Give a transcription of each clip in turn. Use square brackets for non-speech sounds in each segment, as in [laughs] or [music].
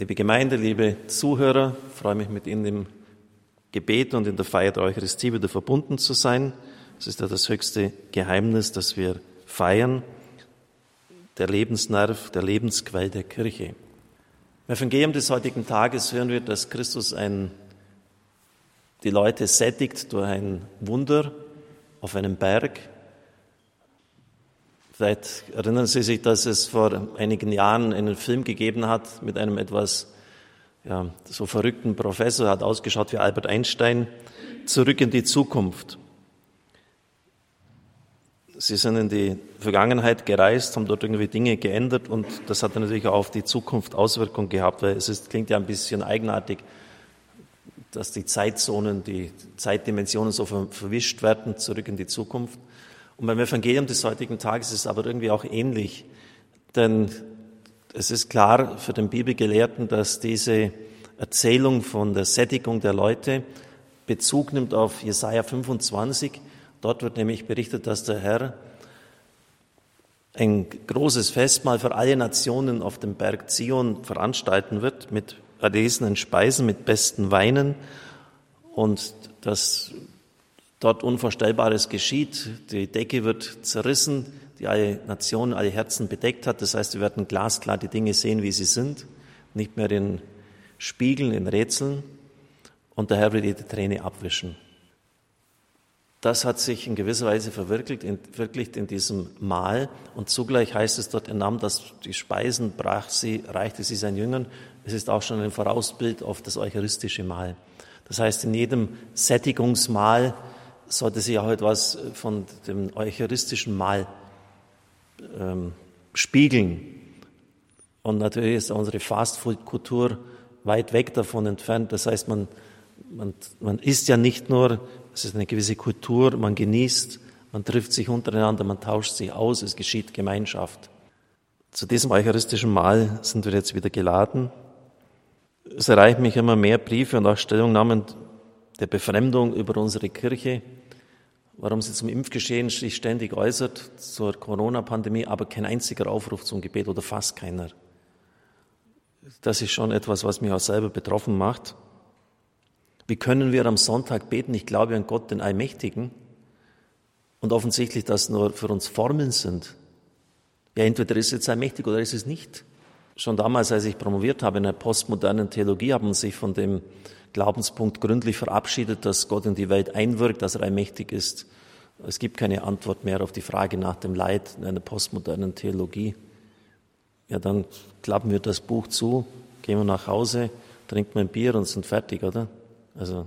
Liebe Gemeinde, liebe Zuhörer, freue mich mit Ihnen im Gebet und in der Feier der Eucharistie wieder verbunden zu sein. Es ist ja das höchste Geheimnis, das wir feiern, der Lebensnerv, der Lebensquell der Kirche. Im Evangelium des heutigen Tages hören wir, dass Christus ein, die Leute sättigt durch ein Wunder auf einem Berg. Vielleicht erinnern Sie sich, dass es vor einigen Jahren einen Film gegeben hat mit einem etwas ja, so verrückten Professor, hat ausgeschaut wie Albert Einstein, zurück in die Zukunft. Sie sind in die Vergangenheit gereist, haben dort irgendwie Dinge geändert und das hat natürlich auch auf die Zukunft Auswirkungen gehabt, weil es ist, klingt ja ein bisschen eigenartig, dass die Zeitzonen, die Zeitdimensionen so verwischt werden, zurück in die Zukunft. Und beim Evangelium des heutigen Tages ist es aber irgendwie auch ähnlich, denn es ist klar für den Bibelgelehrten, dass diese Erzählung von der Sättigung der Leute Bezug nimmt auf Jesaja 25, Dort wird nämlich berichtet, dass der Herr ein großes Festmahl für alle Nationen auf dem Berg Zion veranstalten wird mit erlesenen Speisen, mit besten Weinen. Und dass dort Unvorstellbares geschieht. Die Decke wird zerrissen, die alle Nationen, alle Herzen bedeckt hat. Das heißt, wir werden glasklar die Dinge sehen, wie sie sind, nicht mehr in Spiegeln, in Rätseln. Und der Herr wird jede Träne abwischen. Das hat sich in gewisser Weise verwirklicht in, verwirklicht in diesem Mahl. Und zugleich heißt es dort, er nahm das, die Speisen, brach sie, reichte sie seinen Jüngern. Es ist auch schon ein Vorausbild auf das eucharistische Mahl. Das heißt, in jedem Sättigungsmahl sollte sich auch etwas von dem eucharistischen Mahl ähm, spiegeln. Und natürlich ist unsere Fastfood-Kultur weit weg davon entfernt. Das heißt, man, man, man isst ja nicht nur es ist eine gewisse Kultur, man genießt, man trifft sich untereinander, man tauscht sich aus, es geschieht Gemeinschaft. Zu diesem eucharistischen Mahl sind wir jetzt wieder geladen. Es erreichen mich immer mehr Briefe und auch Stellungnahmen der Befremdung über unsere Kirche, warum sie zum Impfgeschehen sich ständig äußert, zur Corona-Pandemie, aber kein einziger Aufruf zum Gebet oder fast keiner. Das ist schon etwas, was mich auch selber betroffen macht. Wie können wir am Sonntag beten? Ich glaube an Gott, den Allmächtigen. Und offensichtlich, dass nur für uns Formeln sind. Ja, entweder ist es jetzt allmächtig oder ist es nicht. Schon damals, als ich promoviert habe in der postmodernen Theologie, haben sich von dem Glaubenspunkt gründlich verabschiedet, dass Gott in die Welt einwirkt, dass er allmächtig ist. Es gibt keine Antwort mehr auf die Frage nach dem Leid in einer postmodernen Theologie. Ja, dann klappen wir das Buch zu, gehen wir nach Hause, trinken ein Bier und sind fertig, oder? Also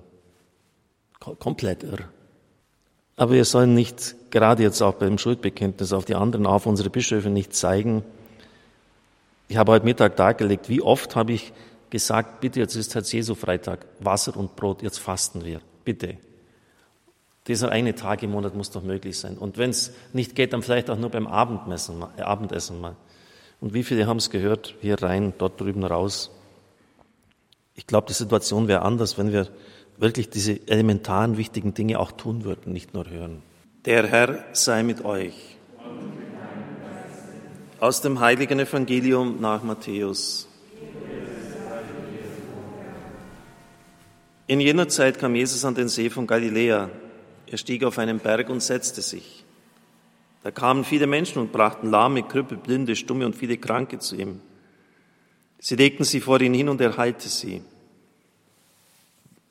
komplett irr. Aber wir sollen nicht, gerade jetzt auch beim Schuldbekenntnis, auf die anderen, auf unsere Bischöfe nicht zeigen. Ich habe heute Mittag dargelegt, wie oft habe ich gesagt, bitte, jetzt ist Herz Jesu Freitag, Wasser und Brot, jetzt fasten wir, bitte. Dieser eine Tag im Monat muss doch möglich sein. Und wenn es nicht geht, dann vielleicht auch nur beim Abendessen, äh, Abendessen mal. Und wie viele haben es gehört? Hier rein, dort drüben raus. Ich glaube, die Situation wäre anders, wenn wir wirklich diese elementaren wichtigen Dinge auch tun würden, nicht nur hören. Der Herr sei mit euch. Aus dem heiligen Evangelium nach Matthäus. In jener Zeit kam Jesus an den See von Galiläa. Er stieg auf einen Berg und setzte sich. Da kamen viele Menschen und brachten Lahme, Krüppel, Blinde, Stumme und viele Kranke zu ihm. Sie legten sie vor ihn hin und er heilte sie.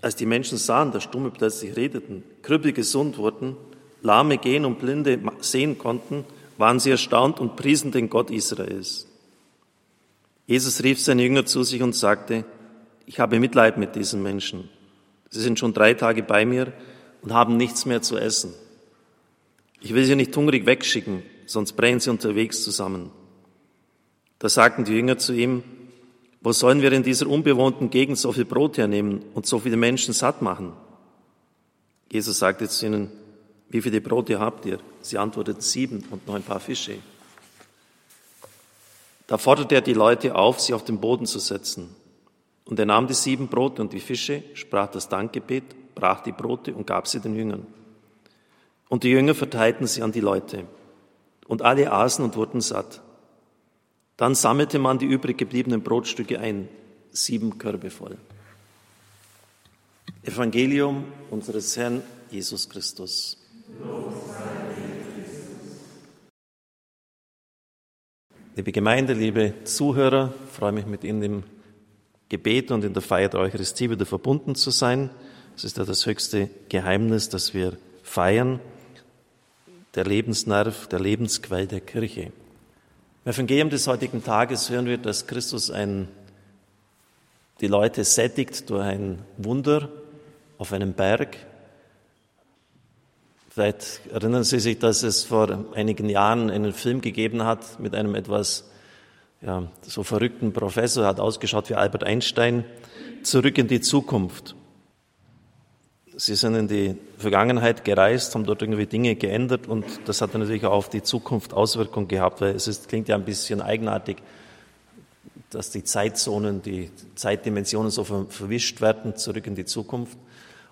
Als die Menschen sahen, dass Stumme plötzlich redeten, Krüppel gesund wurden, Lahme gehen und Blinde sehen konnten, waren sie erstaunt und priesen den Gott Israels. Jesus rief seine Jünger zu sich und sagte, ich habe Mitleid mit diesen Menschen. Sie sind schon drei Tage bei mir und haben nichts mehr zu essen. Ich will sie nicht hungrig wegschicken, sonst brennen sie unterwegs zusammen. Da sagten die Jünger zu ihm, wo sollen wir in dieser unbewohnten Gegend so viel Brot hernehmen und so viele Menschen satt machen? Jesus sagte zu ihnen, wie viele Brote habt ihr? Sie antworteten sieben und noch ein paar Fische. Da forderte er die Leute auf, sie auf den Boden zu setzen. Und er nahm die sieben Brote und die Fische, sprach das Dankgebet, brach die Brote und gab sie den Jüngern. Und die Jünger verteilten sie an die Leute. Und alle aßen und wurden satt. Dann sammelte man die übrig gebliebenen Brotstücke ein. sieben Körbe voll. Evangelium unseres Herrn Jesus Christus. Liebe Gemeinde, liebe Zuhörer, freue mich mit Ihnen im Gebet und in der Feier der Eucharistie wieder verbunden zu sein. Es ist ja das höchste Geheimnis, das wir feiern, der Lebensnerv, der Lebensquell der Kirche. Im Evangelium des heutigen Tages hören wir, dass Christus ein, die Leute sättigt durch ein Wunder auf einem Berg. Vielleicht erinnern Sie sich, dass es vor einigen Jahren einen Film gegeben hat mit einem etwas ja, so verrückten Professor, hat ausgeschaut wie Albert Einstein, zurück in die Zukunft. Sie sind in die Vergangenheit gereist, haben dort irgendwie Dinge geändert und das hat natürlich auch auf die Zukunft Auswirkungen gehabt, weil es ist, klingt ja ein bisschen eigenartig, dass die Zeitzonen, die Zeitdimensionen so verwischt werden, zurück in die Zukunft.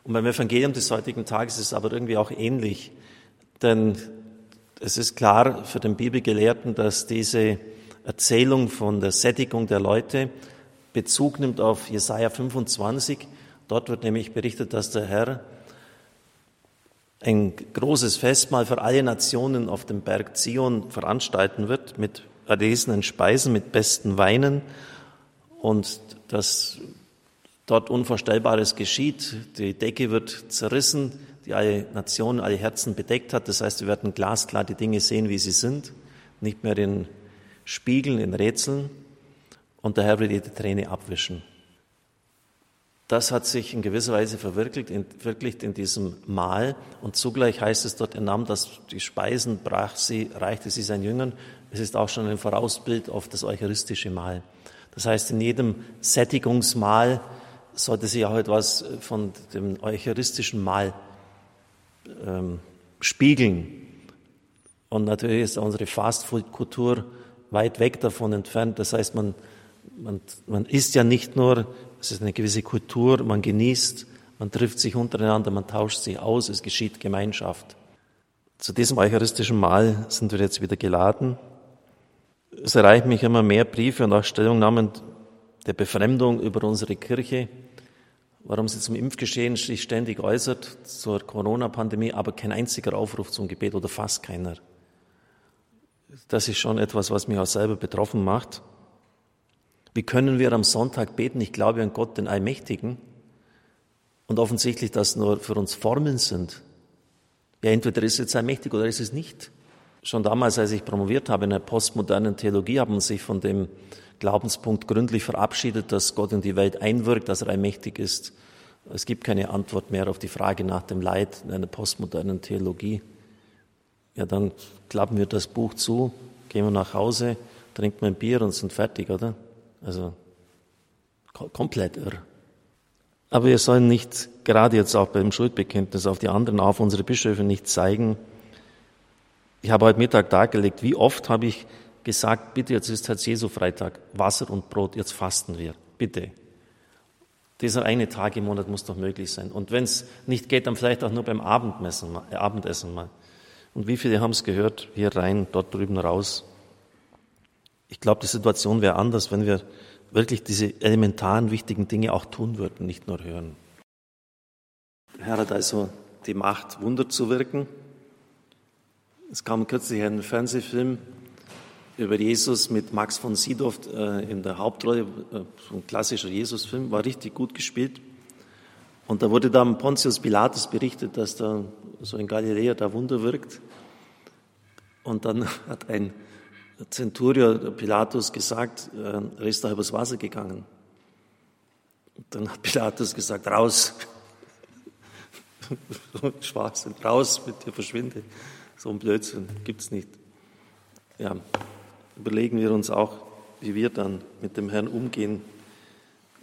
Und beim Evangelium des heutigen Tages ist es aber irgendwie auch ähnlich, denn es ist klar für den Bibelgelehrten, dass diese Erzählung von der Sättigung der Leute Bezug nimmt auf Jesaja 25. Dort wird nämlich berichtet, dass der Herr ein großes Festmahl für alle Nationen auf dem Berg Zion veranstalten wird mit erlesenen Speisen, mit besten Weinen und dass dort Unvorstellbares geschieht. Die Decke wird zerrissen, die alle Nationen, alle Herzen bedeckt hat. Das heißt, wir werden glasklar die Dinge sehen, wie sie sind, nicht mehr in Spiegeln, in Rätseln und der Herr wird jede Träne abwischen. Das hat sich in gewisser Weise verwirklicht in, verwirklicht in diesem Mahl und zugleich heißt es dort, er nahm das, die Speisen, brach sie, reichte sie seinen Jüngern. Es ist auch schon ein Vorausbild auf das eucharistische Mahl. Das heißt, in jedem Sättigungsmahl sollte sich auch etwas von dem eucharistischen Mahl ähm, spiegeln. Und natürlich ist unsere Fastfood-Kultur weit weg davon entfernt. Das heißt, man, man, man isst ja nicht nur, es ist eine gewisse Kultur, man genießt, man trifft sich untereinander, man tauscht sich aus, es geschieht Gemeinschaft. Zu diesem eucharistischen Mahl sind wir jetzt wieder geladen. Es erreichen mich immer mehr Briefe und auch Stellungnahmen der Befremdung über unsere Kirche, warum sie zum Impfgeschehen sich ständig äußert, zur Corona-Pandemie, aber kein einziger Aufruf zum Gebet oder fast keiner. Das ist schon etwas, was mich auch selber betroffen macht. Wie können wir am Sonntag beten? Ich glaube an Gott, den Allmächtigen. Und offensichtlich, dass nur für uns Formeln sind. Ja, entweder ist es allmächtig oder ist es nicht. Schon damals, als ich promoviert habe in der postmodernen Theologie, haben sich von dem Glaubenspunkt gründlich verabschiedet, dass Gott in die Welt einwirkt, dass er allmächtig ist. Es gibt keine Antwort mehr auf die Frage nach dem Leid in einer postmodernen Theologie. Ja, dann klappen wir das Buch zu, gehen wir nach Hause, trinken ein Bier und sind fertig, oder? Also komplett irr. Aber wir sollen nicht, gerade jetzt auch beim Schuldbekenntnis auf die anderen, auf unsere Bischöfe nicht zeigen. Ich habe heute Mittag dargelegt, wie oft habe ich gesagt, bitte, jetzt ist Herz Jesu Freitag, Wasser und Brot, jetzt fasten wir, bitte. Dieser eine Tag im Monat muss doch möglich sein. Und wenn es nicht geht, dann vielleicht auch nur beim Abendmessen, äh, Abendessen mal. Und wie viele haben es gehört? Hier rein, dort drüben raus. Ich glaube, die Situation wäre anders, wenn wir wirklich diese elementaren, wichtigen Dinge auch tun würden, nicht nur hören. Der Herr hat also die Macht, Wunder zu wirken. Es kam kürzlich ein Fernsehfilm über Jesus mit Max von Sydow äh, in der Hauptrolle, äh, ein klassischer Jesus-Film, war richtig gut gespielt. Und da wurde dann Pontius Pilatus berichtet, dass da so in Galiläa da Wunder wirkt. Und dann [laughs] hat ein Zenturier Pilatus gesagt, äh, er ist da übers Wasser gegangen. Und dann hat Pilatus gesagt, raus. [laughs] Schwachsinn, raus mit dir, verschwinde. So ein Blödsinn gibt's nicht. Ja, überlegen wir uns auch, wie wir dann mit dem Herrn umgehen,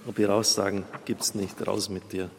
ob wir raus sagen, gibt's nicht, raus mit dir.